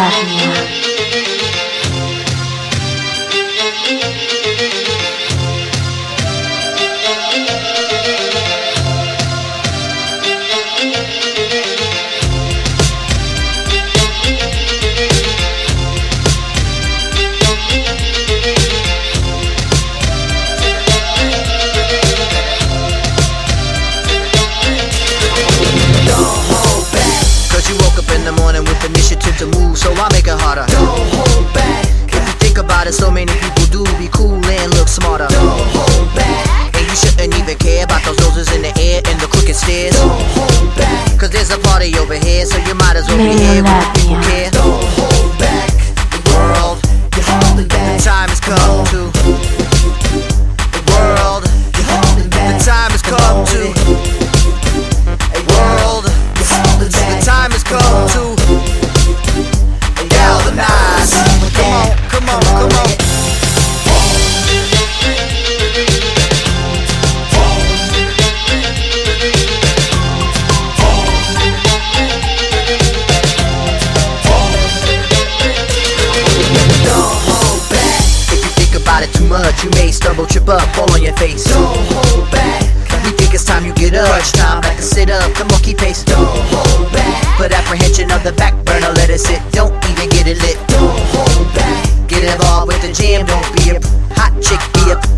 我 Don't upstairs. Cause there's a party over here, so you might as well be here when people care. Don't hold back the world. You're holding back. The time has come face. Don't hold back. We think it's time you get up. Crunch time, back and sit up. The monkey pace. Don't hold back. Put apprehension on the back burner, let it sit. Don't even get it lit. Don't hold back. Get involved with the jam. Don't be a hot chick. Be a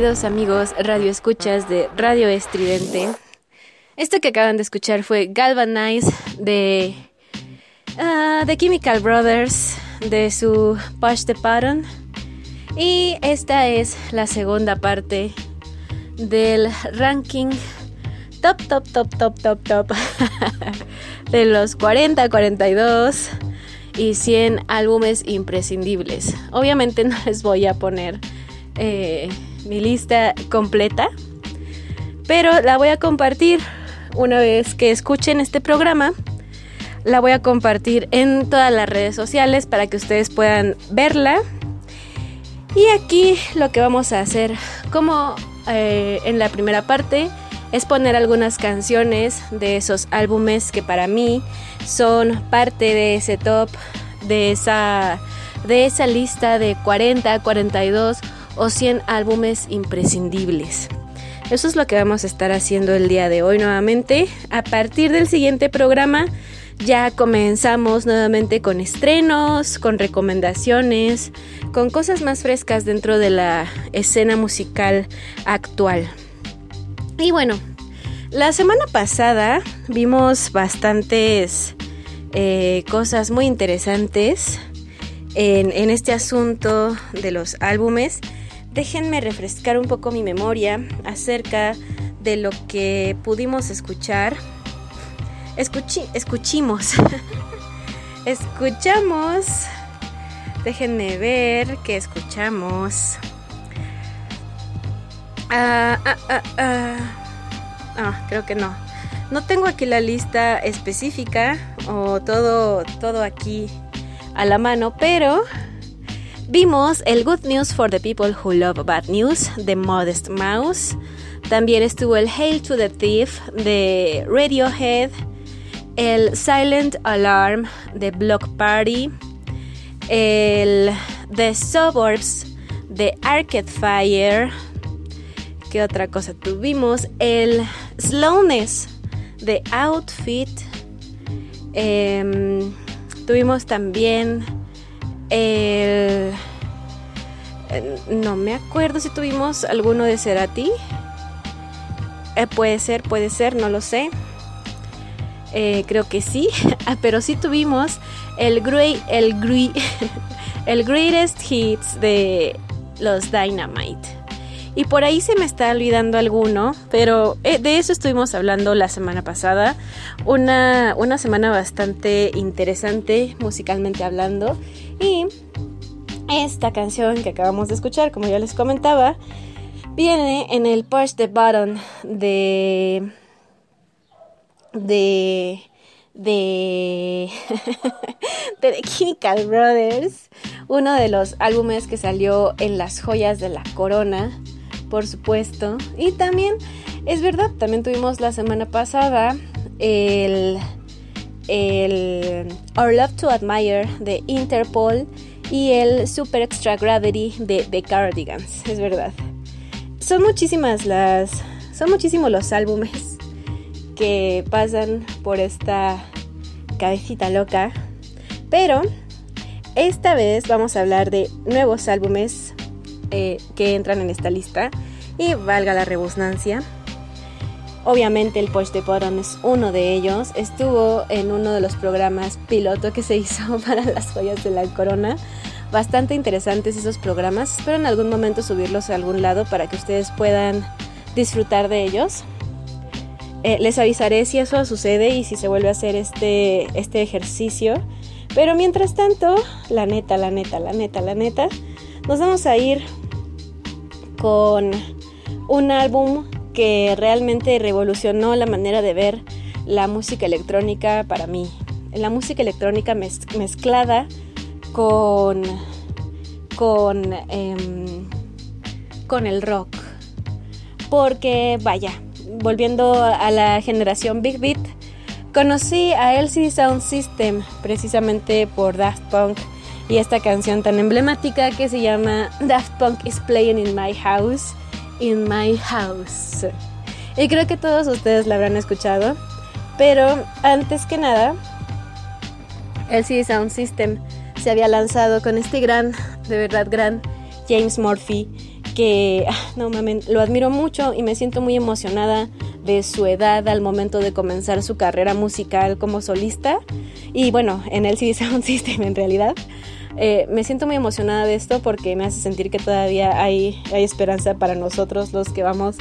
Amigos radio escuchas de Radio Estridente. Esto que acaban de escuchar fue Galvanize de The Chemical Brothers de su Push the Pattern. Y esta es la segunda parte del ranking top, top, top, top, top, top de los 40, 42 y 100 álbumes imprescindibles. Obviamente no les voy a poner eh, mi lista completa, pero la voy a compartir una vez que escuchen este programa. La voy a compartir en todas las redes sociales para que ustedes puedan verla. Y aquí lo que vamos a hacer, como eh, en la primera parte, es poner algunas canciones de esos álbumes que para mí son parte de ese top, de esa, de esa lista de 40, 42 o 100 álbumes imprescindibles. Eso es lo que vamos a estar haciendo el día de hoy nuevamente. A partir del siguiente programa ya comenzamos nuevamente con estrenos, con recomendaciones, con cosas más frescas dentro de la escena musical actual. Y bueno, la semana pasada vimos bastantes eh, cosas muy interesantes en, en este asunto de los álbumes. Déjenme refrescar un poco mi memoria acerca de lo que pudimos escuchar Escuchi escuchimos. escuchamos. Déjenme ver qué escuchamos. Ah, ah, ah, ah, ah. creo que no. No tengo aquí la lista específica o todo, todo aquí a la mano, pero vimos el Good News for the People Who Love Bad News de Modest Mouse. También estuvo el Hail to the Thief de Radiohead el Silent Alarm de Block Party, el The Suburbs de Arcade Fire, ¿qué otra cosa tuvimos? El Slowness de Outfit, em, tuvimos también el... Eh, no me acuerdo si tuvimos alguno de Cerati. Eh, puede ser, puede ser, no lo sé. Eh, creo que sí, ah, pero sí tuvimos el, great, el, el Greatest Hits de los Dynamite. Y por ahí se me está olvidando alguno, pero eh, de eso estuvimos hablando la semana pasada. Una, una semana bastante interesante musicalmente hablando. Y esta canción que acabamos de escuchar, como ya les comentaba, viene en el Push the Button de de de, de The Chemical Brothers, uno de los álbumes que salió en las joyas de la corona, por supuesto. Y también, es verdad, también tuvimos la semana pasada el, el Our Love to Admire de Interpol y el Super Extra Gravity de The Cardigans, es verdad. Son muchísimas las, son muchísimos los álbumes que pasan por esta cabecita loca. Pero esta vez vamos a hablar de nuevos álbumes eh, que entran en esta lista. Y valga la rebusnancia. Obviamente el Push de Bottom es uno de ellos. Estuvo en uno de los programas piloto que se hizo para las joyas de la corona. Bastante interesantes esos programas. Espero en algún momento subirlos a algún lado para que ustedes puedan disfrutar de ellos. Eh, les avisaré si eso sucede y si se vuelve a hacer este, este ejercicio. Pero mientras tanto, la neta, la neta, la neta, la neta, nos vamos a ir con un álbum que realmente revolucionó la manera de ver la música electrónica para mí. La música electrónica mezclada con, con, em, con el rock. Porque, vaya, volviendo a la generación Big Beat, conocí a LCD Sound System precisamente por Daft Punk y esta canción tan emblemática que se llama Daft Punk is Playing in My House, in My House. Y creo que todos ustedes la habrán escuchado, pero antes que nada, LCD Sound System se había lanzado con este gran, de verdad gran, James Murphy que ah, no mames, lo admiro mucho y me siento muy emocionada de su edad al momento de comenzar su carrera musical como solista y bueno, en el CD Sound System en realidad. Eh, me siento muy emocionada de esto porque me hace sentir que todavía hay, hay esperanza para nosotros los que vamos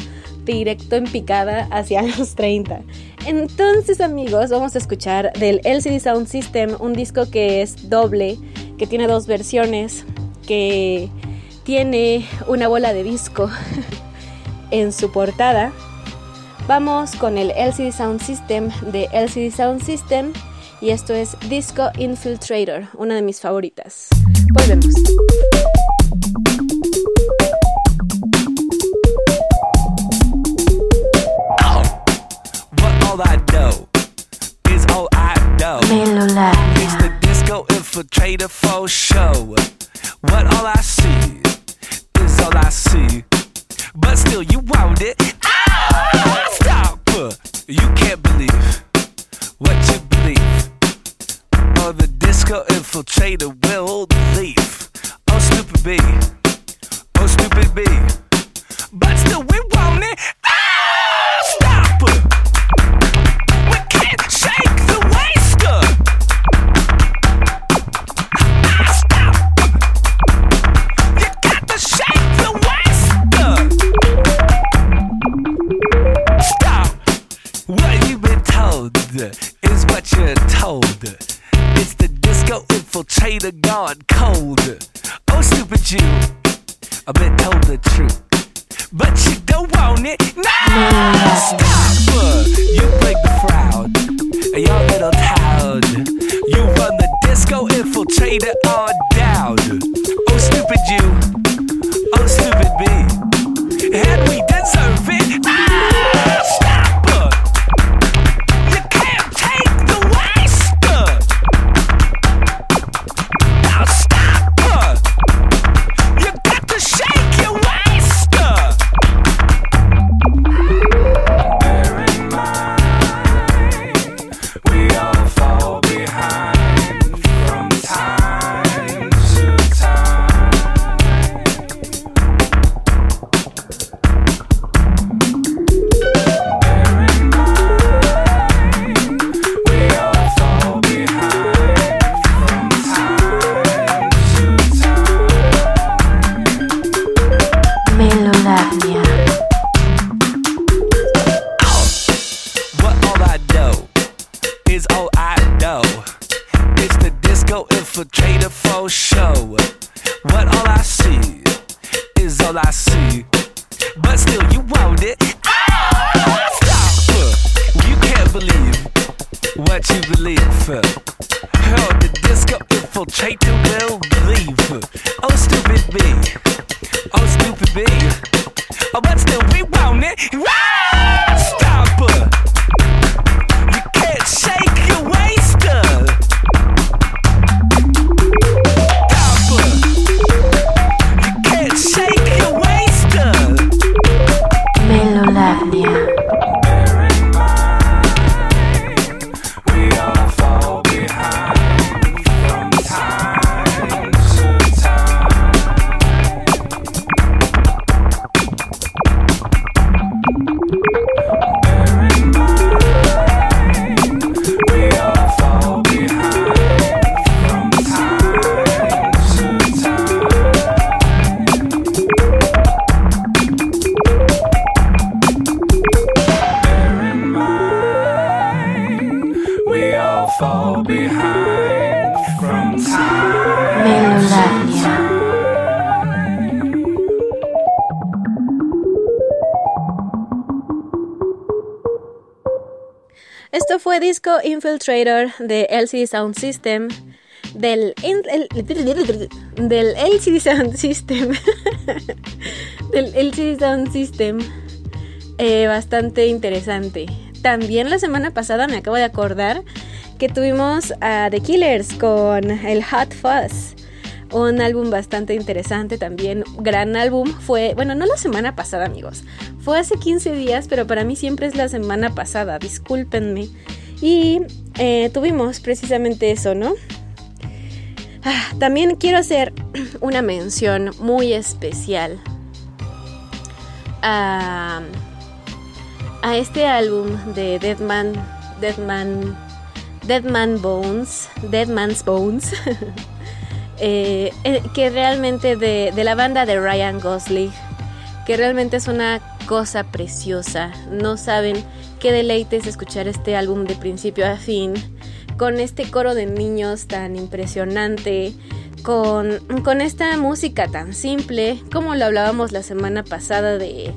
directo en picada hacia los 30. Entonces amigos, vamos a escuchar del LCD Sound System un disco que es doble, que tiene dos versiones, que tiene una bola de disco en su portada. Vamos con el LCD Sound System de LCD Sound System y esto es Disco Infiltrator, una de mis favoritas. Volvemos. It's the disco infiltrator for show. What all I see is all I see. But still, you want it. Ah, stop! You can't believe what you believe. Oh, the disco infiltrator will leave. Oh, stupid B. Oh, stupid B. But still, we want it. Ah, stop! We can't shake the waster. Stop! You got to shake the waster. Stop! What you've been told is what you're told. It's the disco infiltrator gone cold. Oh, stupid you! I've been told the truth. But you don't want it. No! Stop! You break the crowd. Your little town. You run the disco infiltrator on down. Oh, stupid you. Oh, stupid me. And we deserve it. Ah, Infiltrator de LCD Sound System. Del, el- del LCD Sound System. del LCD Sound System. Eh, bastante interesante. También la semana pasada me acabo de acordar que tuvimos a The Killers con el Hot Fuzz. Un álbum bastante interesante también, gran álbum. Fue, bueno, no la semana pasada, amigos. Fue hace 15 días, pero para mí siempre es la semana pasada, discúlpenme. Y eh, tuvimos precisamente eso, ¿no? Ah, también quiero hacer una mención muy especial a, a este álbum de Deadman, Deadman, Deadman Bones, Deadman's Bones, eh, eh, que realmente de, de la banda de Ryan Gosling, que realmente es una cosa preciosa. No saben qué deleite es escuchar este álbum de principio a fin, con este coro de niños tan impresionante, con, con esta música tan simple, como lo hablábamos la semana pasada de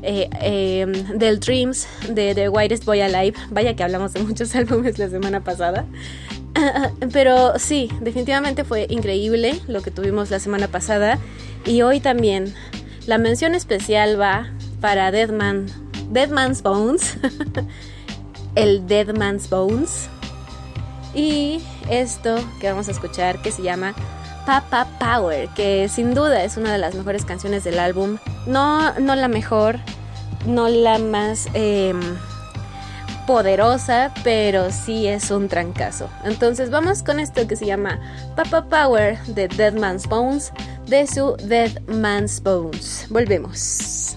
eh, em, del Dreams de The Whitest Boy Alive. Vaya que hablamos de muchos álbumes la semana pasada. Pero sí, definitivamente fue increíble lo que tuvimos la semana pasada. Y hoy también. La mención especial va para Deadman, Deadman's Bones. el Deadman's Bones. Y esto que vamos a escuchar que se llama Papa Power, que sin duda es una de las mejores canciones del álbum. No, no la mejor, no la más em, poderosa, pero sí es un trancazo. Entonces vamos con esto que se llama Papa Power de Dead Man's Bones, de su Dead Man's Bones. Volvemos.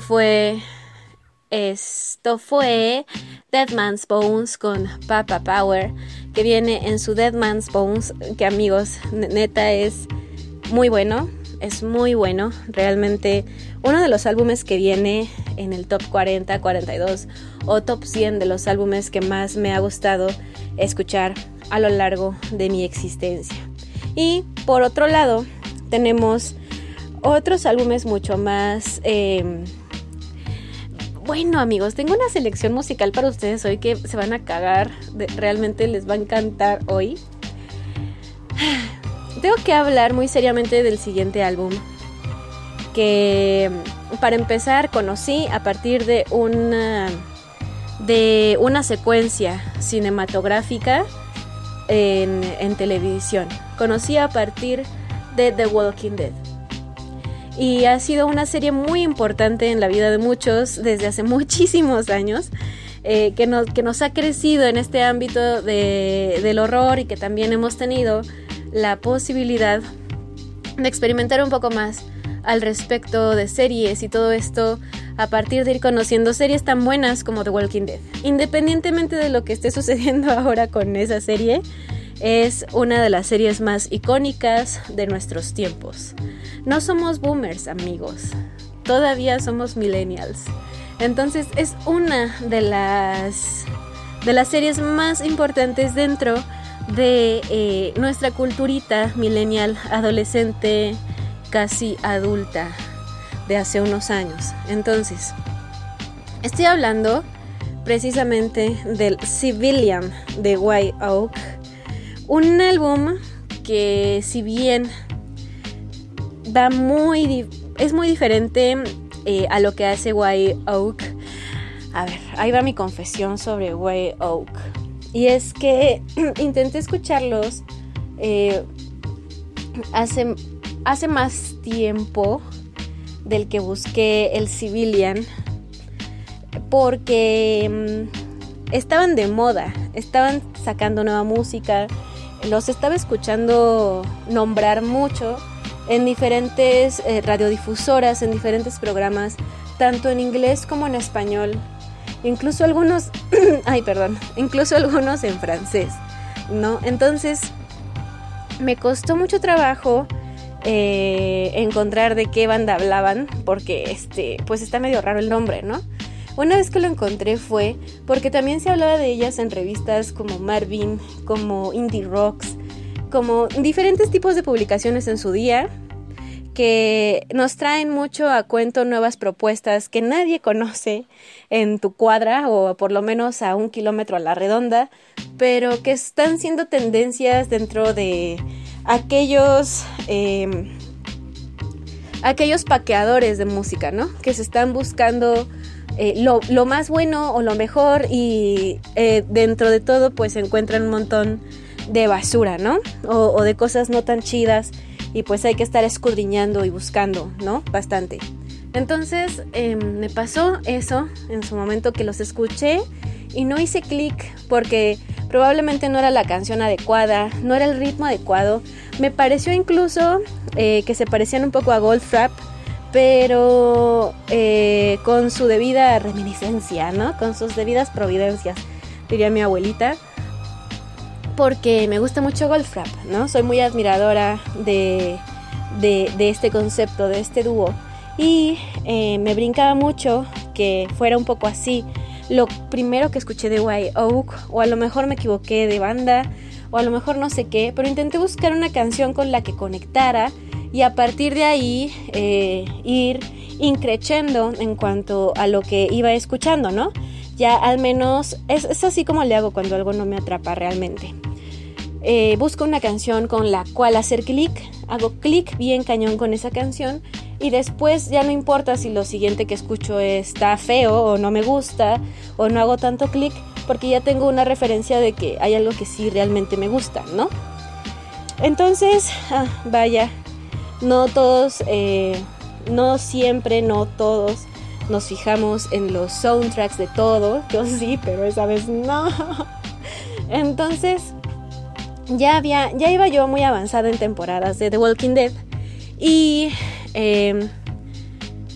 Fue. Esto fue Dead Man's Bones con Papa Power, que viene en su Dead Man's Bones, que amigos, neta es muy bueno. es muy bueno. Realmente uno de los álbumes que viene en el top 40, 42 o top 100 de los álbumes que más me ha gustado escuchar a lo largo de mi existencia. Y por otro lado, tenemos otros álbumes mucho más... Em, bueno amigos, tengo una selección musical para ustedes hoy que se van a cagar, realmente les va a encantar hoy. Tengo que hablar muy seriamente del siguiente álbum, que para empezar conocí a partir de una, de una secuencia cinematográfica en televisión. Conocí a partir de The Walking Dead y ha sido una serie muy importante en la vida de muchos desde hace muchísimos años. Eh, que, nos, que nos ha crecido en este ámbito de, del horror y que también hemos tenido la posibilidad de experimentar un poco más al respecto de series y todo esto a partir de ir conociendo series tan buenas como The Walking Dead. Independientemente de lo que esté sucediendo ahora con esa serie, es una de las series más icónicas de nuestros tiempos. No somos boomers, amigos. Todavía somos millennials. Entonces es una de las de las series más importantes dentro de eh, nuestra culturita millennial, adolescente, casi adulta de hace unos años. Entonces, estoy hablando precisamente del Civilian de White Oak, un álbum que si bien va muy es muy diferente eh, a lo que hace White Oak. A ver, ahí va mi confesión sobre White Oak. Y es que intenté escucharlos eh, hace, hace más tiempo del que busqué el Civilian porque mm, estaban de moda, estaban sacando nueva música, los estaba escuchando nombrar mucho en diferentes eh, radiodifusoras, en diferentes programas, tanto en inglés como en español, incluso algunos, ay perdón, incluso algunos en francés, ¿no? Entonces, me costó mucho trabajo eh, encontrar de qué banda hablaban, porque este, pues está medio raro el nombre, ¿no? Una vez que lo encontré fue porque también se hablaba de ellas en revistas como Marvin, como Indie Rocks, como diferentes tipos de publicaciones en su día que nos traen mucho a cuento nuevas propuestas que nadie conoce en tu cuadra o por lo menos a un kilómetro a la redonda, pero que están siendo tendencias dentro de aquellos em, aquellos paqueadores de música, ¿no? Que se están buscando eh, lo, lo, más bueno o lo mejor y eh, dentro de todo pues se encuentran un montón de basura, ¿no? O, de cosas no tan chidas y pues hay que estar escudriñando y buscando, ¿no? Bastante. Entonces em, me pasó eso en su momento que los escuché y no hice clic porque probablemente no era la canción adecuada, no era el ritmo adecuado. Me pareció incluso eh, que se parecían un poco a Goldfrapp, pero eh, con su debida reminiscencia, ¿no? Con sus debidas providencias, diría mi abuelita porque me gusta mucho Goldfrapp, ¿no? Soy muy admiradora de, este concepto, de este dúo. Y eh, me brincaba mucho que fuera un poco así. Lo primero que escuché de White Oak, o a lo mejor me equivoqué de banda, o a lo mejor no sé qué, pero intenté buscar una canción con la que conectara y a partir de ahí eh, ir increchendo en cuanto a lo que iba escuchando, ¿no? ya al menos es, así como le hago cuando algo no me atrapa realmente. Eh, busco una canción con la cual hacer clic, hago clic bien cañón con esa canción y después ya no importa si lo siguiente que escucho está feo o no me gusta o no hago tanto clic porque ya tengo una referencia de que hay algo que sí realmente me gusta, ¿no? Entonces, ah, vaya, no todos, eh, no siempre, no todos nos fijamos en los soundtracks de todo. Yo sí, pero esa vez no. Entonces, ya había, ya iba yo muy avanzada en temporadas de The Walking Dead. Y em,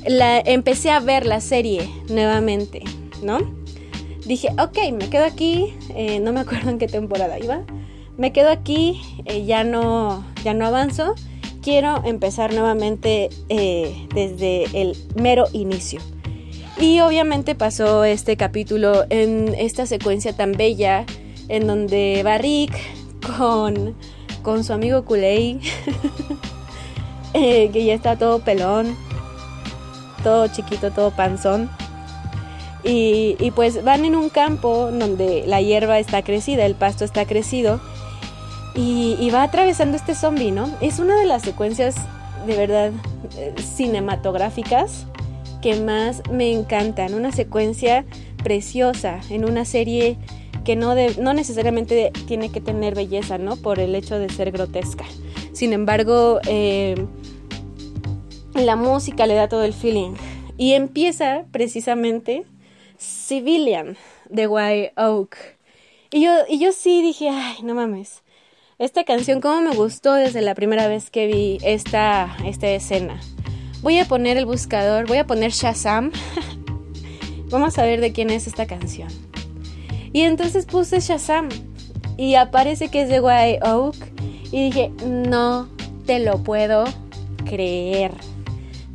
empecé a ver la serie nuevamente, ¿no? Dije, ok, me quedo aquí. Eh, no me acuerdo en qué temporada iba. Me quedo aquí, eh, ya, no, ya no avanzo quiero empezar nuevamente eh, desde el mero inicio. Y obviamente pasó este capítulo en esta secuencia tan bella en donde Barrick con, con su amigo Kulei, eh, que ya está todo pelón, todo chiquito, todo panzón. Y, y, pues van en un campo donde la hierba está crecida, el pasto está crecido. Y, va atravesando este zombie, ¿no? Es una de las secuencias de verdad eh, cinematográficas que más me encantan. Una secuencia preciosa en una serie que no, no necesariamente tiene que tener belleza, ¿no? Por el hecho de ser grotesca. Sin embargo, eh, la música le da todo el feeling. Y empieza precisamente Civilian de White Oak. Y yo, y yo sí dije, ay, no mames. Esta canción, cómo me gustó desde la primera vez que vi esta, esta escena. Voy a poner el buscador, voy a poner Shazam. Vamos a ver de quién es esta canción. Y entonces puse Shazam y aparece que es de White Oak y dije, no te lo puedo creer.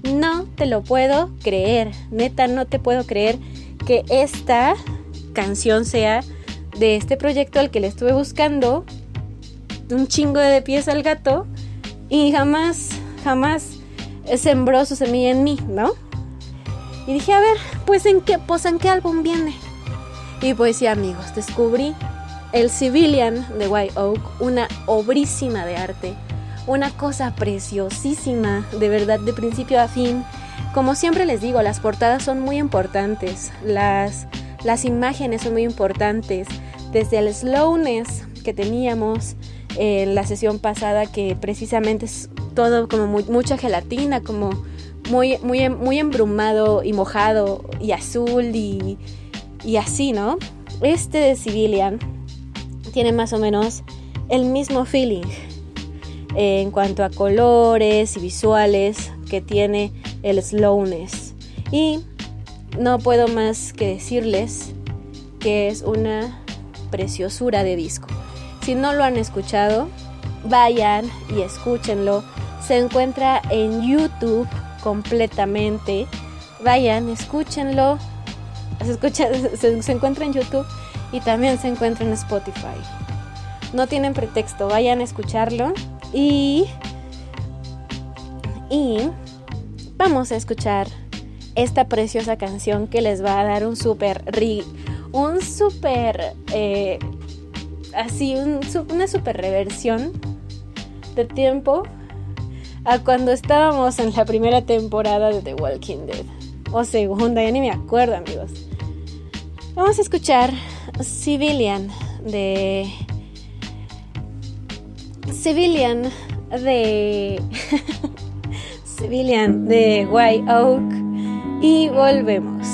No te lo puedo creer. Neta, no te puedo creer que esta canción sea de este proyecto al que le estuve buscando un chingo de pies al gato y jamás, jamás sembró su semilla en mí, ¿no? Y dije, a ver, pues en qué, pues qué álbum viene. Y pues sí, amigos, descubrí el Civilian de White Oak, una obrísima de arte, una cosa preciosísima, de verdad, de principio a fin. Como siempre les digo, las portadas son muy importantes, las, las imágenes son muy importantes, desde el slowness que teníamos en la sesión pasada, que precisamente es todo como mucha gelatina, como muy, muy, muy embrumado y mojado y azul y, y así, ¿no? Este de Civilian tiene más o menos el mismo feeling en cuanto a colores y visuales que tiene el slowness. Y no puedo más que decirles que es una preciosura de disco. Si no lo han escuchado, vayan y escúchenlo. Se encuentra en YouTube completamente. Vayan, escúchenlo. Se, escucha, se, encuentra en YouTube y también se encuentra en Spotify. No tienen pretexto, vayan a escucharlo y y vamos a escuchar esta preciosa canción que les va a dar un super un super eh, así un, una super reversión de tiempo a cuando estábamos en la primera temporada de The Walking Dead o segunda ya ni me acuerdo amigos vamos a escuchar Civilian de Civilian de Civilian de White Oak y volvemos.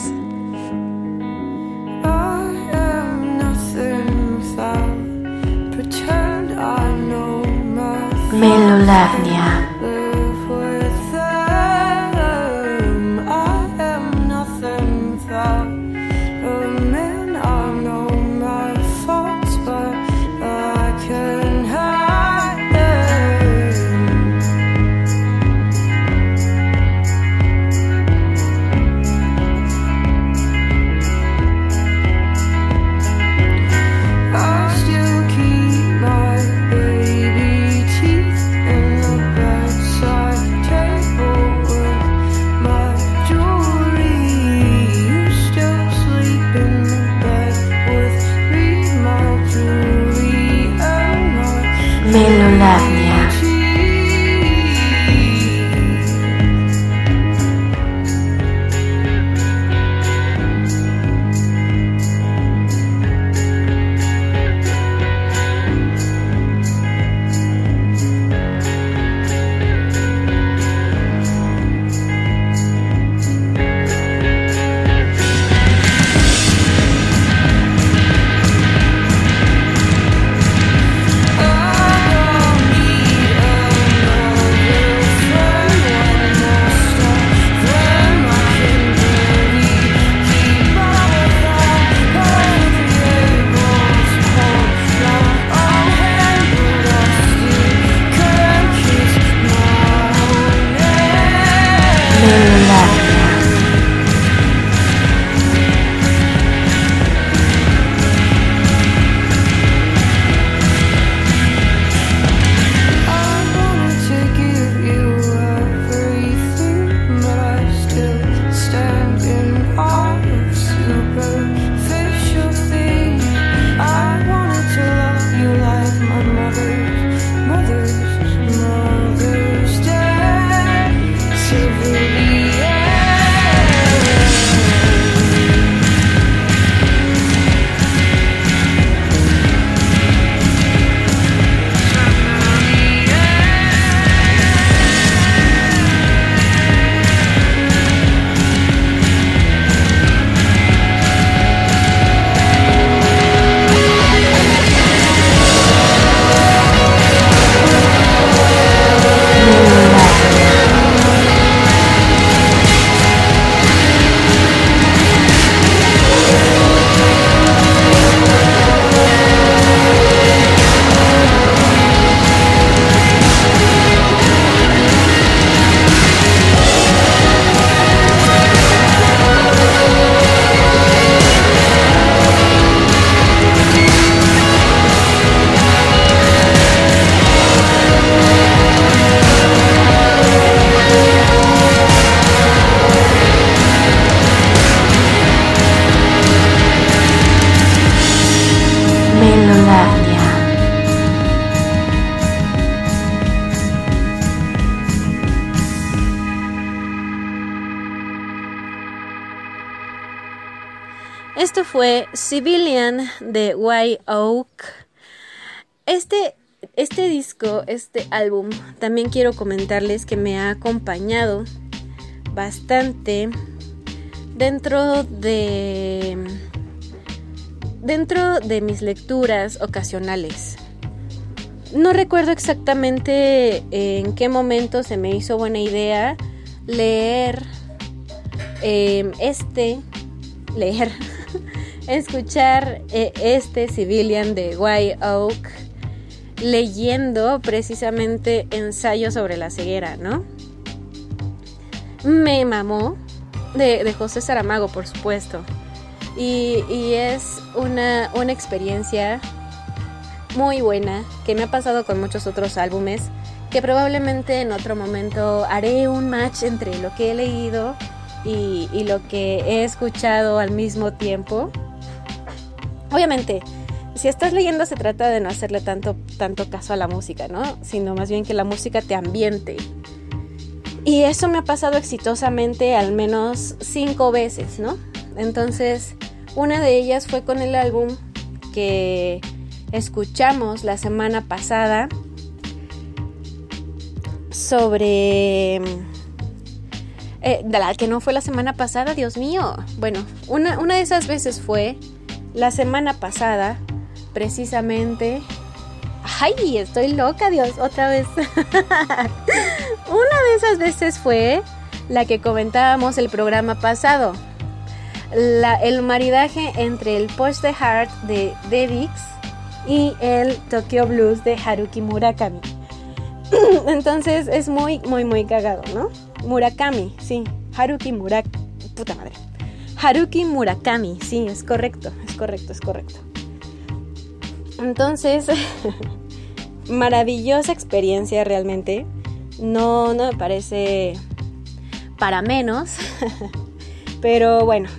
Melolavnia. Fue Civilian de White Oak. Este, este disco, este álbum, también quiero comentarles que me ha acompañado bastante dentro de dentro de mis lecturas ocasionales. No recuerdo exactamente en qué momento se me hizo buena idea leer eh, este, leer, escuchar eh, este Civilian de White Oak leyendo precisamente ensayo sobre la ceguera, ¿no? Me mamó de, de José Saramago, por supuesto. Y, y es una, una experiencia muy buena que me ha pasado con muchos otros álbumes que probablemente en otro momento haré un match entre lo que he leído y, y, lo que he escuchado al mismo tiempo. Obviamente, si estás leyendo se trata de no hacerle tanto, tanto caso a la música, ¿no? Sino más bien que la música te ambiente. Y eso me ha pasado exitosamente al menos cinco veces, ¿no? Entonces, una de ellas fue con el álbum que escuchamos la semana pasada sobre... Eh, la que no fue la semana pasada, Dios mío. Bueno, una, una de esas veces fue la semana pasada, precisamente... ¡Ay, estoy loca, Dios! Otra vez. una de esas veces fue la que comentábamos el programa pasado. El maridaje entre el Post the Heart de Devix y el Tokyo Blues de Haruki Murakami. Entonces es muy, muy, muy cagado, ¿no? Murakami, sí. Haruki Murakami. Puta madre. Haruki Murakami, sí, es correcto, correcto, es correcto. Entonces, maravillosa experiencia realmente. No, no me parece para menos. Pero bueno,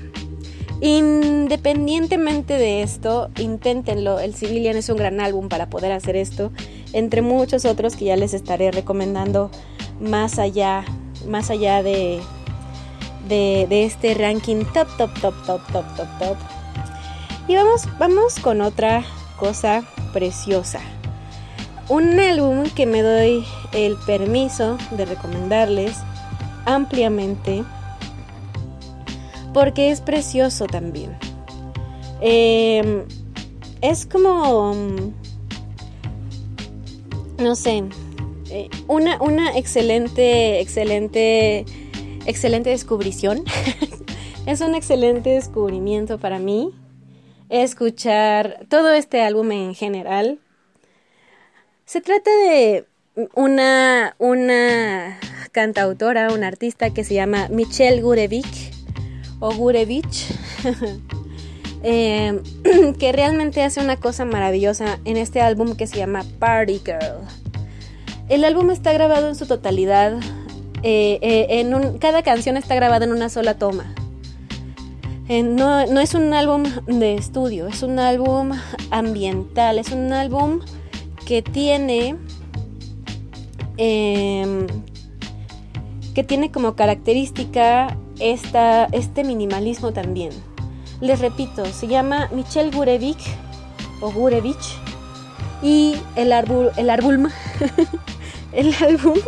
Independientemente de esto, inténtenlo. El Civilian es un gran álbum para poder hacer esto, entre muchos otros que ya les estaré recomendando más allá, más allá de, de, de este ranking top, top, top, top, top, top, top. Y vamos, vamos con otra cosa preciosa. Un álbum que me doy el permiso de recomendarles ampliamente porque es precioso también. Eh, es como, mm, no sé, eh, una, una excelente, excelente, excelente descubrición. es un excelente descubrimiento para mí escuchar todo este álbum en general. Se trata de una, una cantautora, una artista que se llama Michelle Gurevich Ogurevich, eh, que realmente hace una cosa maravillosa en este álbum que se llama Party Girl. El álbum está grabado en su totalidad, eh, eh, en cada canción está grabada en una sola toma. No, no, es un álbum de estudio, es un álbum ambiental, es un álbum que tiene em, que tiene como característica esta, este minimalismo también. Les repito, se llama Michelle Gurevich o Gurevich y el el el álbum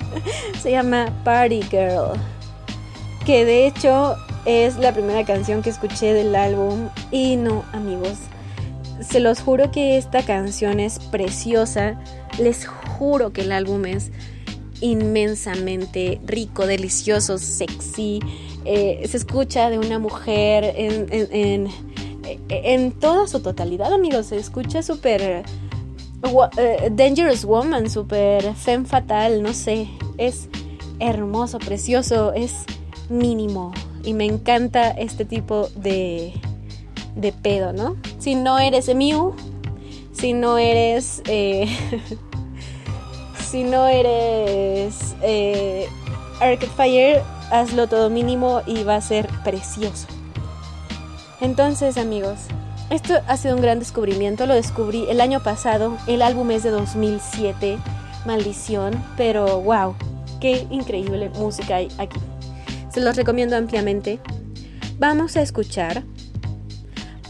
se llama Party Girl, que de hecho es la primera canción que escuché del álbum y no, amigos, se los juro que esta canción es preciosa, les juro que el álbum es inmensamente rico, delicioso, sexy. Eh, se escucha de una mujer en, en, en, toda su totalidad, amigos. Se escucha súper... Uh, dangerous Woman, súper femme fatal, no sé. Es hermoso, precioso, es mínimo. Y me encanta este tipo de, de pedo, ¿no? Si no eres Mew, si no eres... Eh, si no eres eh, Arcade Fire, hazlo todo mínimo y va a ser precioso. Entonces, amigos, esto ha sido un gran descubrimiento. Lo descubrí el año pasado. El álbum es de 2007. Maldición. Pero wow, qué increíble música hay aquí. Se los recomiendo ampliamente. Vamos a escuchar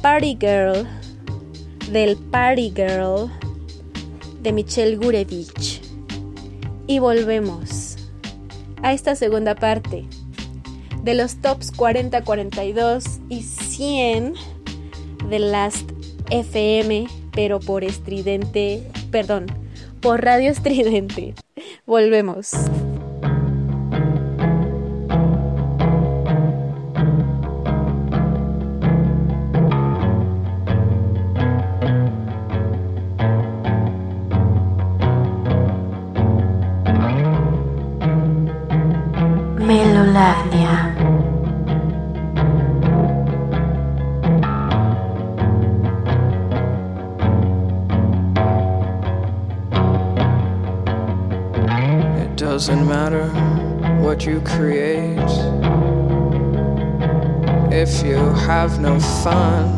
Party Girl del Party Girl de Michelle Gurevich. Y volvemos a esta segunda parte de los tops 40, 42 y 100 de Last FM, pero por estridente, perdón, por radio estridente. Volvemos. Have no fun.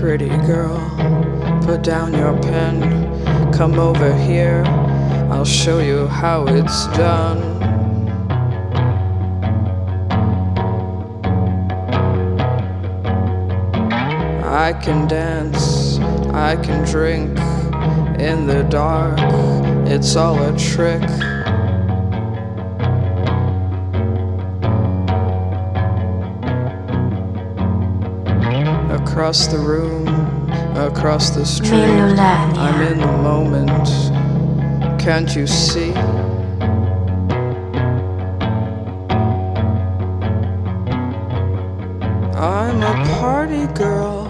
Pretty girl, put down your pen, come over here, I'll show you how it's done. I can dance, I can drink in the dark, it's all a trick. Across the room, across the street, I'm in the moment. Can't you see? I'm a party girl.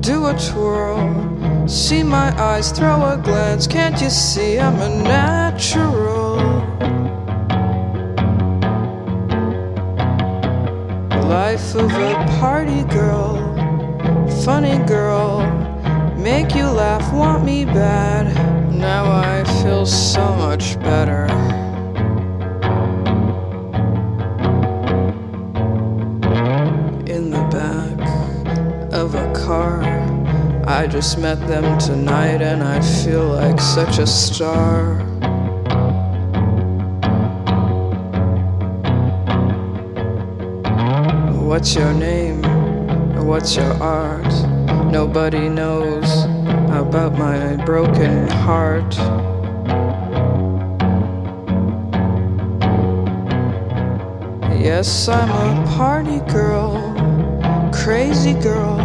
Do a twirl. See my eyes, throw a glance. Can't you see I'm a natural? Girl. Make you laugh, want me bad. Now I feel so much better. in the back of a car. I just met them tonight and I feel like such a star. What's your name? What's your art? Nobody knows about my broken heart. Yes, I'm a party girl, crazy girl.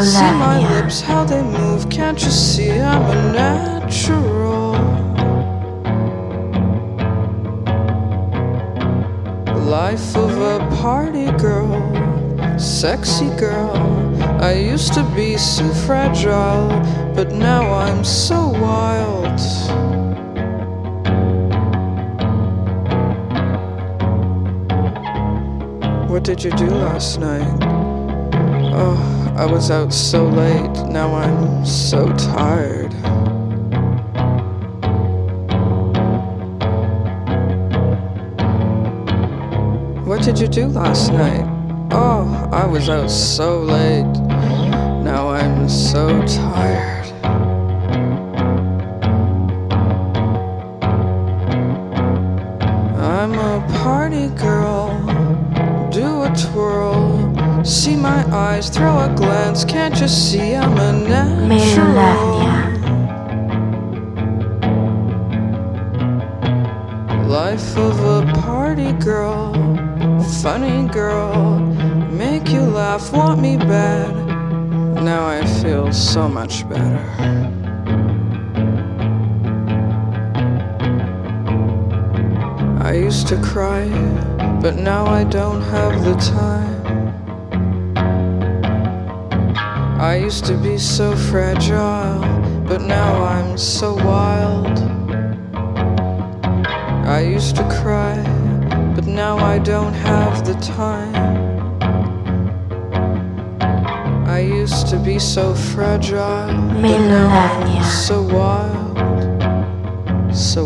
See my lips, how they move. Can't you see I'm a natural? Life of a party girl, sexy girl. I used to be so fragile, but now I'm so wild. What did you do last night? Oh, I was out so late. Now I'm so tired. What did you do last night? I was out so late. Now I'm so tired. I'm a party girl. Do a twirl. See my eyes, throw a glance. Can't you see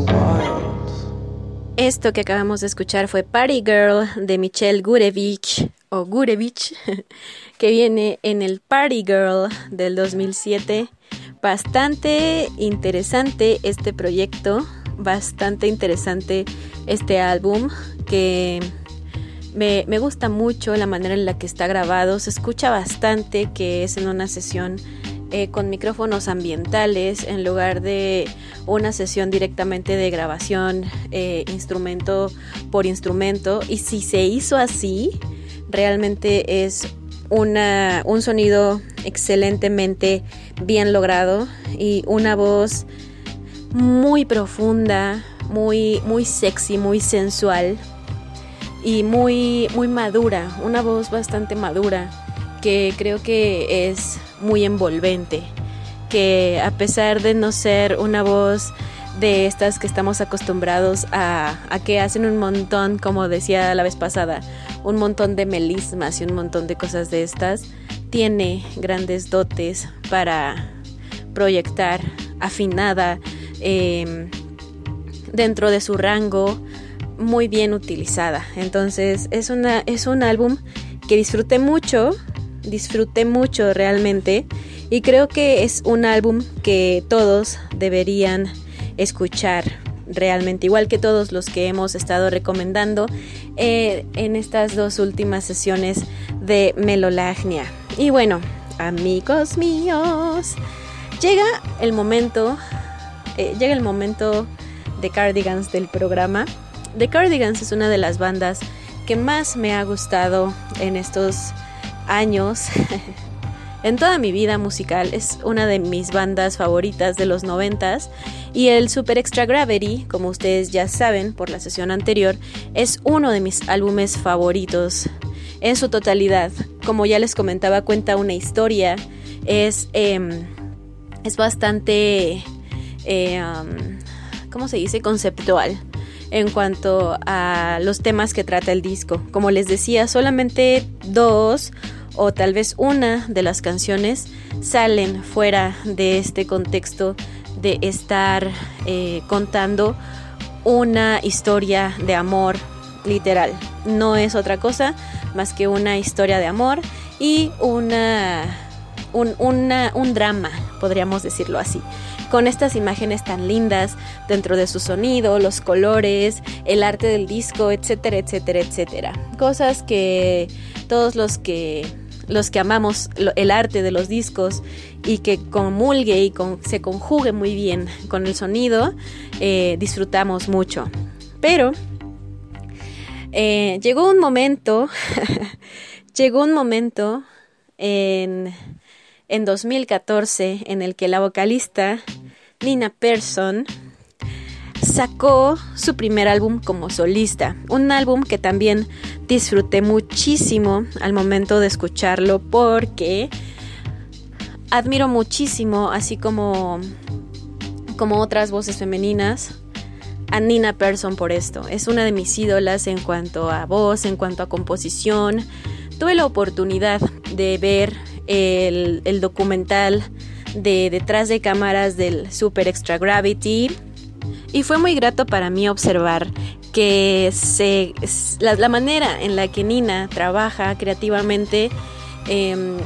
wild. Esto que acabamos de escuchar fue Party Girl de Michelle Gurevich o Gurevich, que viene en el Party Girl del 2007. Bastante interesante este proyecto bastante interesante este álbum que me, gusta mucho la manera en la que está grabado. Se escucha bastante que es en una sesión eh, con micrófonos ambientales en lugar de una sesión directamente de grabación eh, instrumento por instrumento. Y si se hizo así, realmente es una, un sonido excelentemente bien logrado y una voz muy profunda, muy, muy sexy, muy sensual y muy, muy madura, una voz bastante madura que creo que es muy envolvente, que a pesar de no ser una voz de estas que estamos acostumbrados a, a, que hacen un montón, como decía la vez pasada, un montón de melismas y un montón de cosas de estas, tiene grandes dotes para proyectar afinada eh, dentro de su rango muy bien utilizada. Entonces es, una, es un álbum que disfruté mucho, disfruté mucho realmente y creo que es un álbum que todos deberían escuchar realmente, igual que todos los que hemos estado recomendando eh, en estas dos últimas sesiones de Melolagnia. Y bueno, amigos míos, llega el momento, eh, llega el momento de Cardigans del programa. The Cardigans es una de las bandas que más me ha gustado en estos años. en toda mi vida musical es una de mis bandas favoritas de los noventas y el Super Extra Gravity, como ustedes ya saben por la sesión anterior, es uno de mis álbumes favoritos en su totalidad. Como ya les comentaba, cuenta una historia, es, eh, es bastante, um, ¿cómo se dice? Conceptual en cuanto a los temas que trata el disco. Como les decía, solamente dos o tal vez una de las canciones salen fuera de este contexto de estar eh, contando una historia de amor literal. No es otra cosa más que una historia de amor y una, un, un drama, podríamos decirlo así con estas imágenes tan lindas dentro de su sonido, los colores, el arte del disco, etcétera, etcétera, etcétera. Cosas que todos los que los que amamos el arte de los discos y que comulgue y se conjugue muy bien con el sonido, eh, disfrutamos mucho. Pero eh, llegó un momento, llegó un momento en, en 2014 en el que la vocalista Nina Persson sacó su primer álbum como solista, un álbum que también disfruté muchísimo al momento de escucharlo porque admiro muchísimo, así como, como otras voces femeninas, a Nina Persson por esto. Es una de mis ídolas en cuanto a voz, en cuanto a composición. Tuve la oportunidad de ver el, documental de detrás de cámaras del Super Extra Gravity y fue muy grato para mí observar que se, la, manera en la que Nina trabaja creativamente em,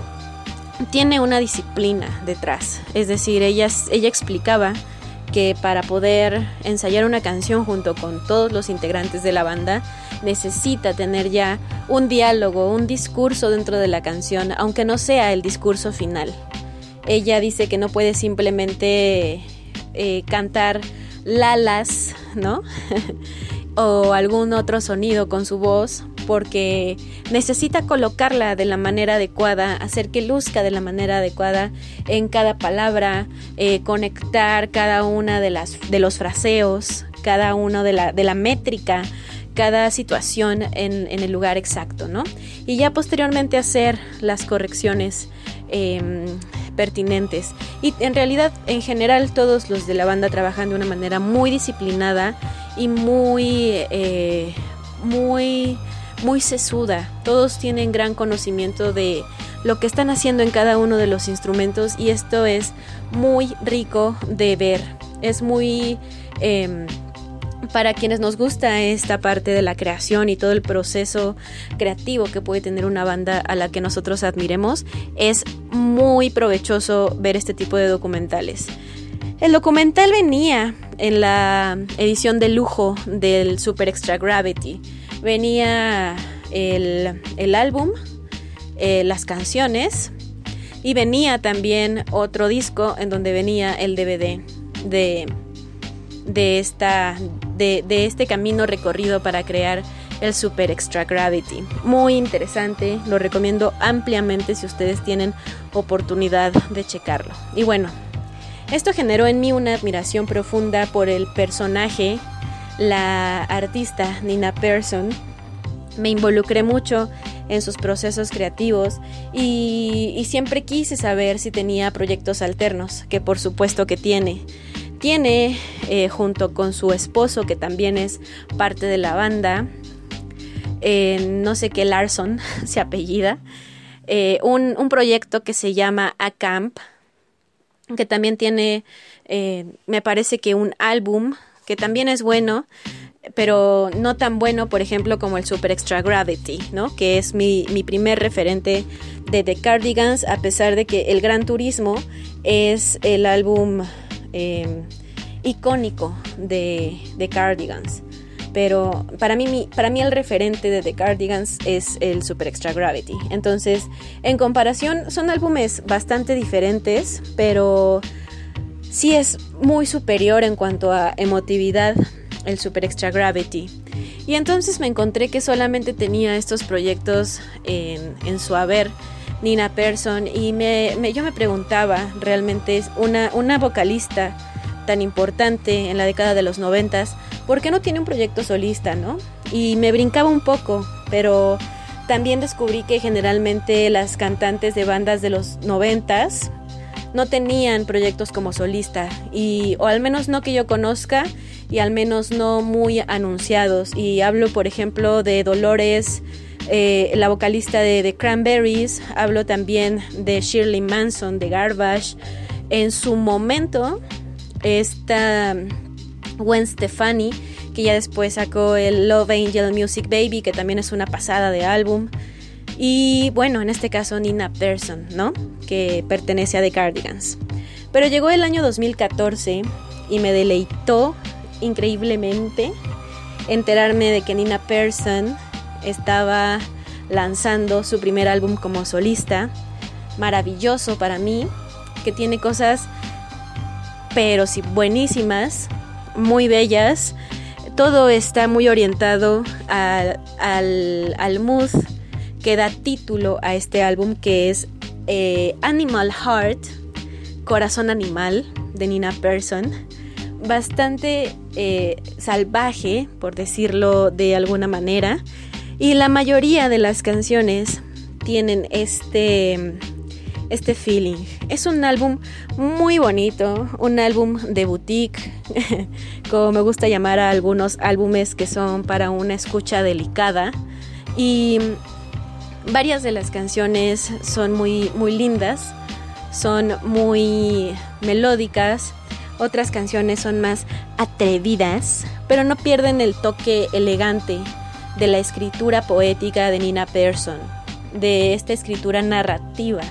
tiene una disciplina detrás. Es decir, ella, ella explicaba que para poder ensayar una canción junto con todos los integrantes de la banda necesita tener ya un diálogo, un discurso dentro de la canción, aunque no sea el discurso final. Ella dice que no puede simplemente eh, cantar lalas, ¿no? o algún otro sonido con su voz porque necesita colocarla de la manera adecuada, hacer que luzca de la manera adecuada en cada palabra, eh, conectar cada una de las de los fraseos, cada uno de la, de la métrica, cada situación en, el lugar exacto, ¿no? Y ya posteriormente hacer las correcciones eh, pertinentes. Y en realidad, en general, todos los de la banda trabajan de una manera muy disciplinada y muy, eh, muy, muy sesuda. Todos tienen gran conocimiento de lo que están haciendo en cada uno de los instrumentos y esto es muy rico de ver. Es muy... Eh, para quienes nos gusta esta parte de la creación y todo el proceso creativo que puede tener una banda a la que nosotros admiremos, es muy provechoso ver este tipo de documentales. El documental venía en la edición de lujo del Super Extra Gravity. Venía el, el álbum, eh, las canciones y venía también otro disco en donde venía el DVD de, de, esta, de, este camino recorrido para crear el Super Extra Gravity. Muy interesante, lo recomiendo ampliamente si ustedes tienen oportunidad de checarlo. Y bueno, esto generó en mí una admiración profunda por el personaje, la artista Nina Persson. Me involucré mucho en sus procesos creativos y siempre quise saber si tenía proyectos alternos, que por supuesto que tiene tiene eh, junto con su esposo que también es parte de la banda eh, no sé qué Larson se apellida eh, un, un, proyecto que se llama A Camp que también tiene me parece que un álbum que también es bueno pero no tan bueno, por ejemplo, como el Super Extra Gravity, ¿no? Que es mi, mi, primer referente de The Cardigans, a pesar de que El Gran Turismo es el álbum eh, icónico de, de, Cardigans. Pero para mí, para mí el referente de The Cardigans es el Super Extra Gravity. Entonces, en comparación, son álbumes bastante diferentes, pero sí es muy superior en cuanto a emotividad el Super Extra Gravity. Y entonces me encontré que solamente tenía estos proyectos en su haber Nina Persson y me, me, yo me preguntaba, realmente una, una vocalista tan importante en la década de los noventas, ¿por qué no tiene un proyecto solista, no? Y me brincaba un poco, pero también descubrí que generalmente las cantantes de bandas de los noventas no tenían proyectos como solista y o al menos no que yo conozca y al menos no muy anunciados y hablo por ejemplo de Dolores eh, la vocalista de The Cranberries hablo también de Shirley Manson de Garbage en su momento esta Gwen Stefani que ya después sacó el Love Angel Music Baby que también es una pasada de álbum y bueno, en este caso Nina Persson, ¿no? Que pertenece a The Cardigans. Pero llegó el año 2014 y me deleitó increíblemente enterarme de que Nina Persson estaba lanzando su primer álbum como solista. Maravilloso para mí, que tiene cosas, pero sí buenísimas, muy bellas. Todo está muy orientado al, al, mood que da título a este álbum que es eh, Animal Heart, Corazón Animal de Nina Persson. Bastante eh, salvaje, por decirlo de alguna manera. Y la mayoría de las canciones tienen este, este feeling. Es un álbum muy bonito, un álbum de boutique, como me gusta llamar a algunos álbumes que son para una escucha delicada. Y Varias de las canciones son muy, muy lindas, son muy melódicas, otras canciones son más atrevidas, pero no pierden el toque elegante de la escritura poética de Nina Persson, de esta escritura narrativa,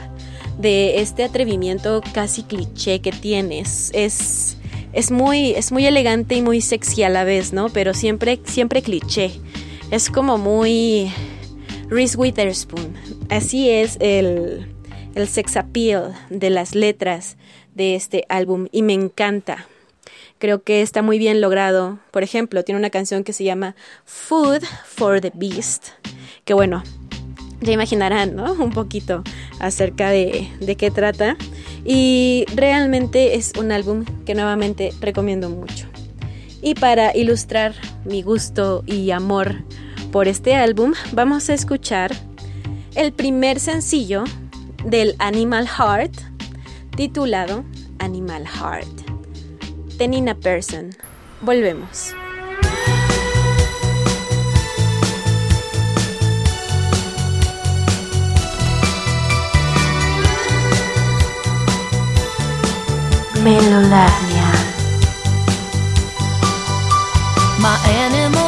de este atrevimiento casi cliché que tienes. Es, es, muy, es muy elegante y muy sexy a la vez, ¿no? Pero siempre, siempre cliché. Es como muy Reese Witherspoon. Así es el, el sex appeal de las letras de este álbum y me encanta. Creo que está muy bien logrado. Por ejemplo, tiene una canción que se llama Food for the Beast, que bueno, ya imaginarán, ¿no? Un poquito acerca de, de qué trata. Y realmente es un álbum que nuevamente recomiendo mucho. Y para ilustrar mi gusto y amor por este álbum vamos a escuchar el primer sencillo del Animal Heart titulado Animal Heart de Nina Persson. Volvemos. Melolavnia. My animal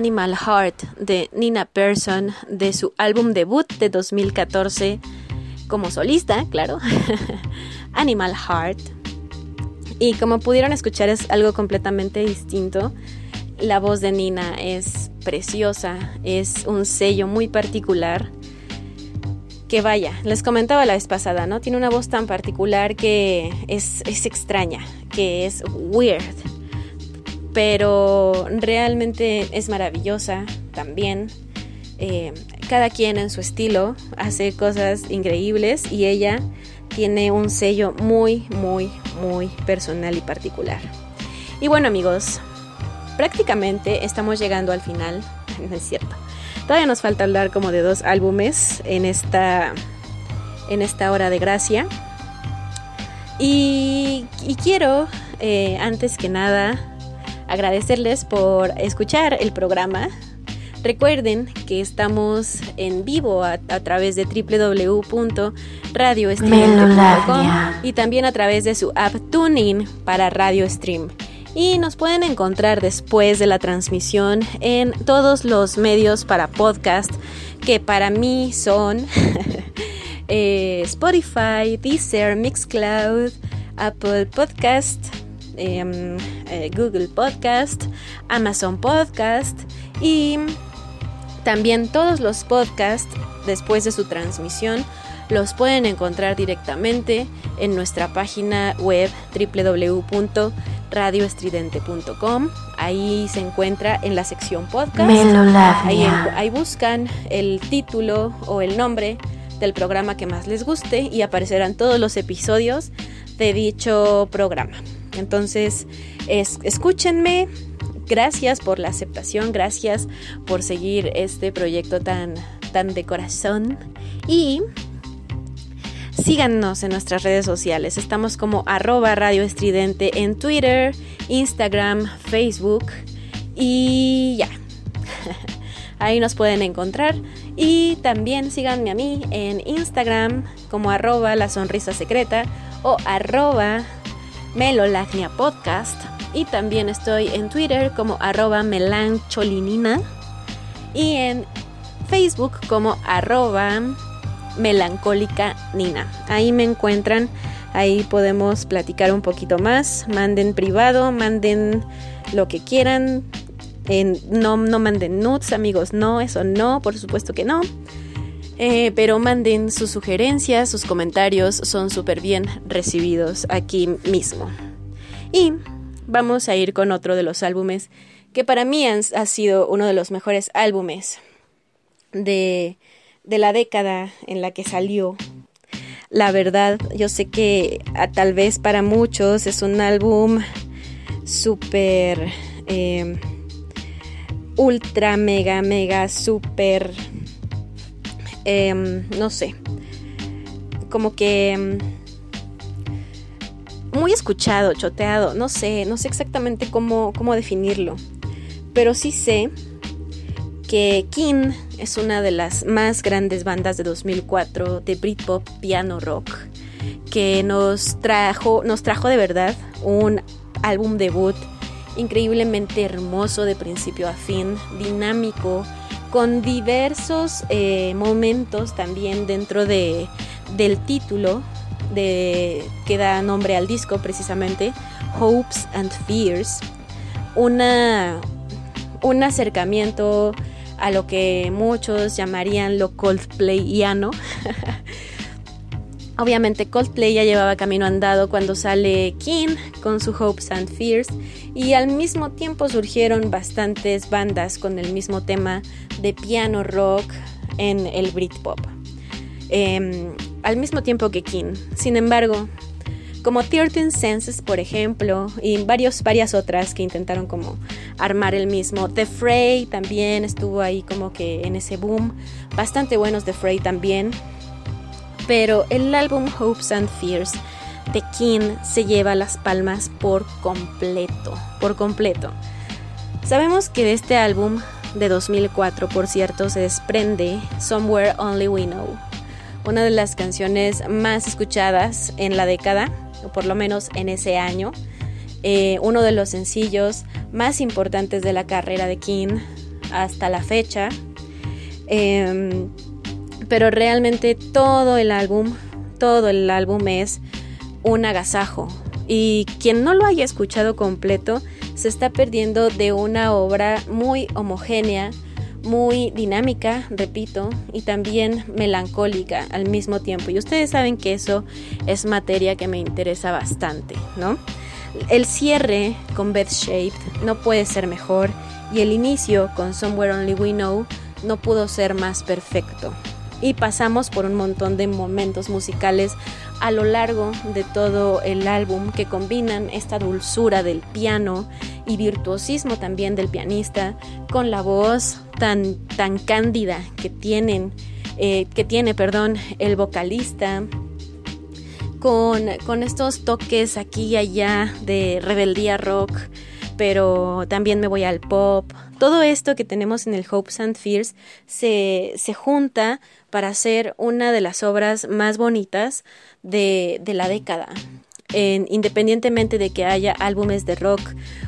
Animal Heart de Nina Persson de su álbum debut de 2014 como solista, claro. Animal Heart. Y como pudieron escuchar es algo completamente distinto. La voz de Nina es preciosa, es un sello muy particular. Que vaya, les comentaba la vez pasada, ¿no? Tiene una voz tan particular que es, es extraña, que es weird pero realmente es maravillosa también. Eh, cada quien en su estilo hace cosas increíbles y ella tiene un sello muy, muy, muy personal y particular. Y bueno amigos, prácticamente estamos llegando al final, no es cierto. Todavía nos falta hablar como de dos álbumes en esta, en esta hora de gracia. Y, quiero, eh, antes que nada, agradecerles por escuchar el programa. Recuerden que estamos en vivo a, a través de www.radioestream.com Melolalia. y también a través de su app Tuning para Radio Stream. Y nos pueden encontrar después de la transmisión en todos los medios para podcast que para mí son eh, Spotify, Deezer, Mixcloud, Apple Podcast, em, eh, Google Podcast, Amazon Podcast y también todos los podcasts después de su transmisión los pueden encontrar directamente en nuestra página web www.radioestridente.com. Ahí se encuentra en la sección podcast. Ahí, buscan el título o el nombre del programa que más les guste y aparecerán todos los episodios de dicho programa. Entonces, es- escúchenme. Gracias por la aceptación, gracias por seguir este proyecto tan, tan de corazón. Y síganos en nuestras redes sociales. Estamos como arroba Radio Estridente en Twitter, Instagram, Facebook y ya. Ahí nos pueden encontrar. Y también síganme a mí en Instagram como arroba la sonrisa secreta o arroba melolagnia podcast. Y también estoy en Twitter como arroba melancholinina y en Facebook como arroba melancólica Nina. Ahí me encuentran, ahí podemos platicar un poquito más. Manden privado, manden lo que quieran. En- no, no manden nudes, amigos, no, eso no, por supuesto que no. Eh, pero manden sus sugerencias, sus comentarios, son súper bien recibidos aquí mismo. Y vamos a ir con otro de los álbumes que para mí ha sido uno de los mejores álbumes de, de la década en la que salió. La verdad, yo sé que a- tal vez para muchos es un álbum súper eh, ultra, mega, mega, súper, em, no sé, como que em, muy escuchado, choteado, no sé, no sé exactamente cómo, cómo definirlo, pero sí sé que King es una de las más grandes bandas de 2004 de Britpop piano rock que nos trajo, nos trajo de verdad un álbum debut increíblemente hermoso de principio a fin, dinámico, con diversos eh, momentos también dentro de, del título que da nombre al disco precisamente, Hopes and Fears, una, un acercamiento a lo que muchos llamarían lo Coldplayiano. Obviamente Coldplay ya llevaba camino andado cuando sale King con su Hopes and Fears y al mismo tiempo surgieron bastantes bandas con el mismo tema de piano rock en el Britpop. Em, al mismo tiempo que King. Sin embargo, como 13 Senses, por ejemplo, y varios, varias otras que intentaron como armar el mismo. The Fray también estuvo ahí como que en ese boom. Bastante buenos The Fray también. Pero el álbum Hopes and Fears de King se lleva las palmas por completo, por completo. Sabemos que de este álbum de 2004, por cierto, se desprende Somewhere Only We Know, una de las canciones más escuchadas en la década, o por lo menos en ese año, eh, uno de los sencillos más importantes de la carrera de King hasta la fecha. Em, pero realmente todo el álbum, todo el álbum es un agasajo. Y quien no lo haya escuchado completo se está perdiendo de una obra muy homogénea, muy dinámica, repito, y también melancólica al mismo tiempo. Y ustedes saben que eso es materia que me interesa bastante, ¿no? El cierre con Beth Shaped no puede ser mejor y el inicio con Somewhere Only We Know no pudo ser más perfecto. Y pasamos por un montón de momentos musicales a lo largo de todo el álbum que combinan esta dulzura del piano y virtuosismo también del pianista con la voz tan, tan cándida que tienen eh, que tiene perdón el vocalista con, con estos toques aquí y allá de rebeldía rock pero también me voy al pop. Todo esto que tenemos en el Hopes and Fears se, se junta para hacer una de las obras más bonitas de, de la década. En, independientemente de que haya álbumes de rock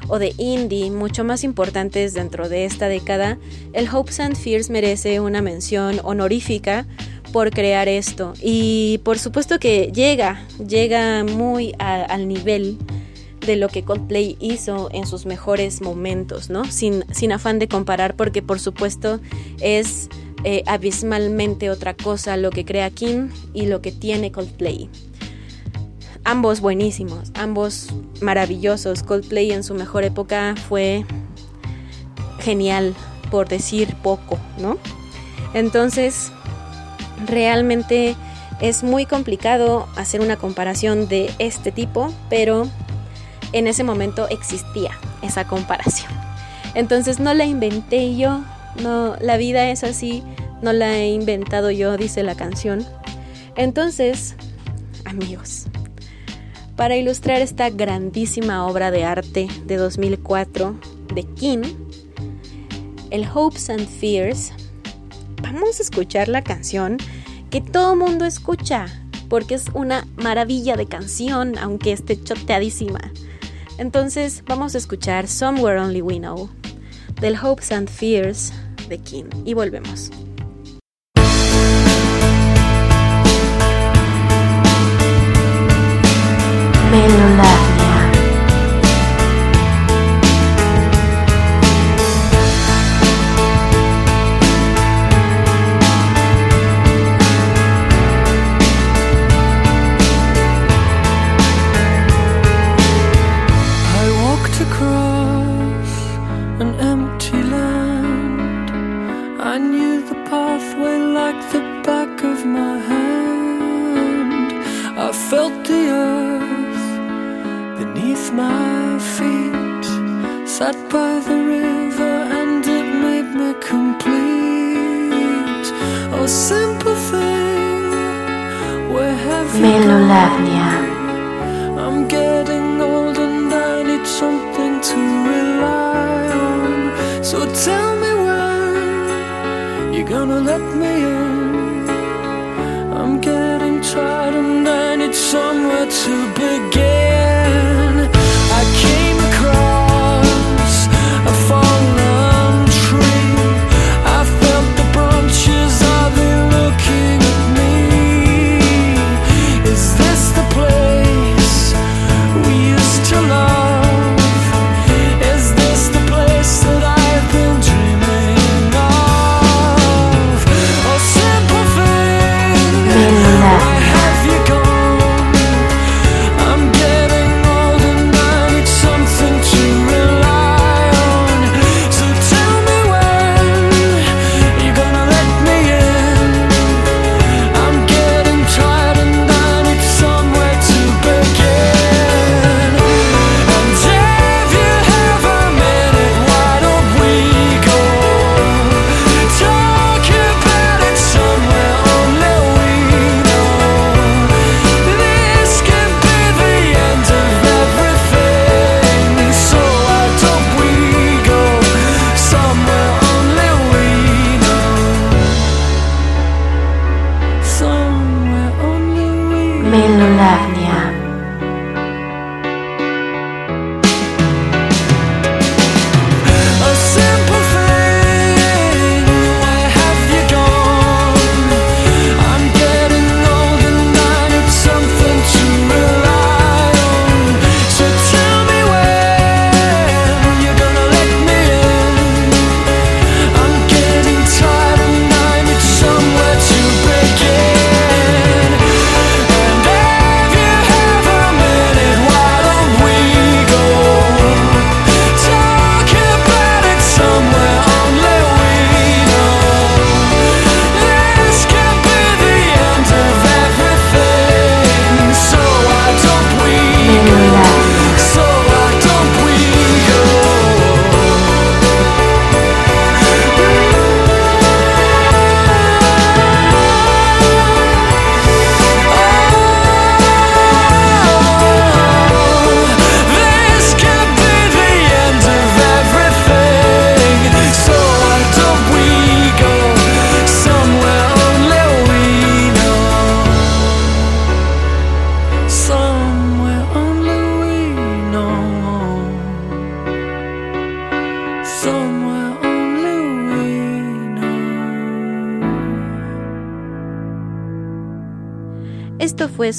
o de indie mucho más importantes dentro de esta década, el Hopes and Fears merece una mención honorífica por crear esto. Y por supuesto que llega, llega muy al nivel de lo que Coldplay hizo en sus mejores momentos, ¿no? Sin, sin afán de comparar, porque por supuesto es eh, abismalmente otra cosa lo que crea King y lo que tiene Coldplay. Ambos buenísimos, ambos maravillosos. Coldplay en su mejor época fue genial, por decir poco, ¿no? Entonces, realmente es muy complicado hacer una comparación de este tipo, pero en ese momento existía esa comparación. Entonces no la inventé yo, no, la vida es así, no la he inventado yo, dice la canción. Entonces, amigos, para ilustrar esta grandísima obra de arte de 2004 de King, el Hopes and Fears, vamos a escuchar la canción que todo mundo escucha, porque es una maravilla de canción, aunque esté choteadísima. Entonces vamos a escuchar Somewhere Only We Know del Hopes and Fears de King y volvemos.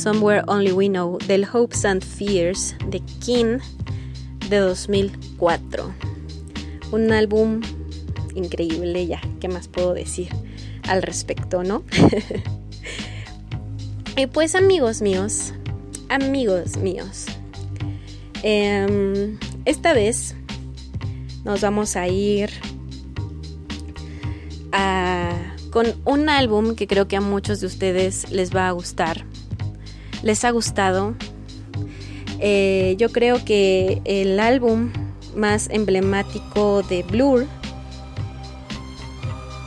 Somewhere Only We Know del Hopes and Fears de King de 2004. Un álbum increíble ya, ¿qué más puedo decir al respecto, no? y pues amigos míos, amigos míos, em, esta vez nos vamos a ir a, con un álbum que creo que a muchos de ustedes les va a gustar. Les ha gustado. Eh, yo creo que el álbum más emblemático de Blur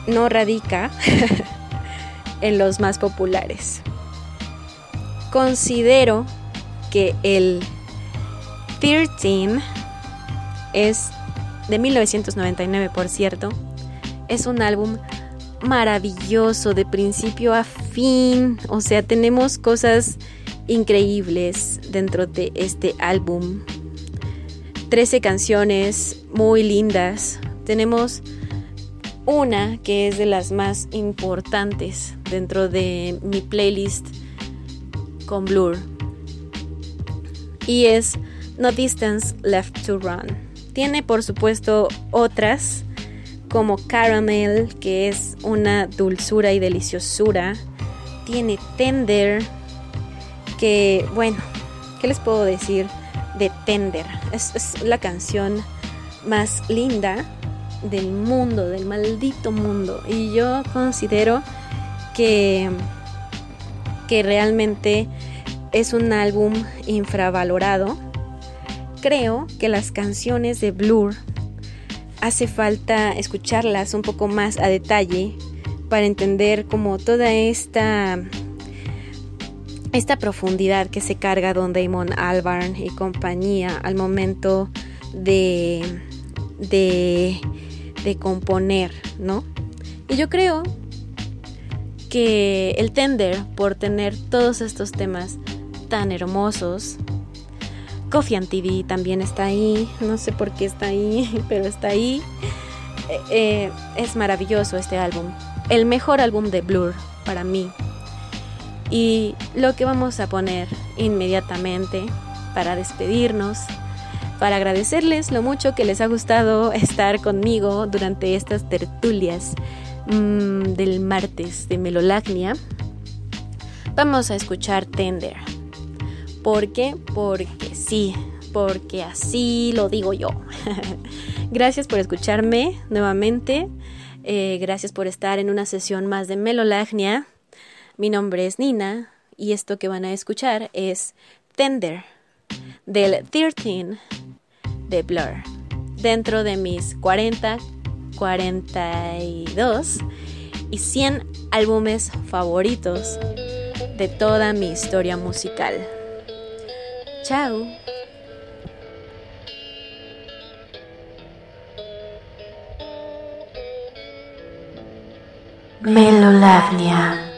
no radica en los más populares. Considero que el 13 es de 1999, por cierto. Es un álbum maravilloso de principio a fin. O sea, tenemos cosas increíbles dentro de este álbum. 13 canciones muy lindas. Tenemos una que es de las más importantes dentro de mi playlist con Blur. Y es No Distance Left to Run. Tiene por supuesto otras como Caramel, que es una dulzura y deliciosura. Tiene Tender, que bueno, ¿qué les puedo decir de Tender? Es, la canción más linda del mundo, del maldito mundo. Y yo considero que, que realmente es un álbum infravalorado. Creo que las canciones de Blur hace falta escucharlas un poco más a detalle para entender como toda esta esta profundidad que se carga Don Damon Albarn y compañía al momento de, de, de componer, ¿no? Y yo creo que el Tender, por tener todos estos temas tan hermosos, Coffee and TV también está ahí, no sé por qué está ahí, pero está ahí. Eh, eh, es maravilloso este álbum, el mejor álbum de Blur para mí. Y lo que vamos a poner inmediatamente para despedirnos, para agradecerles lo mucho que les ha gustado estar conmigo durante estas tertulias mmm, del martes de Melolagnia, vamos a escuchar Tender. ¿Por qué? Porque sí, porque así lo digo yo. gracias por escucharme nuevamente. Eh, gracias por estar en una sesión más de Melolagnia. Mi nombre es Nina y esto que van a escuchar es Tender del 13 de Blur. Dentro de mis 40, 42 y 100 álbumes favoritos de toda mi historia musical. Chao. Melolagnia.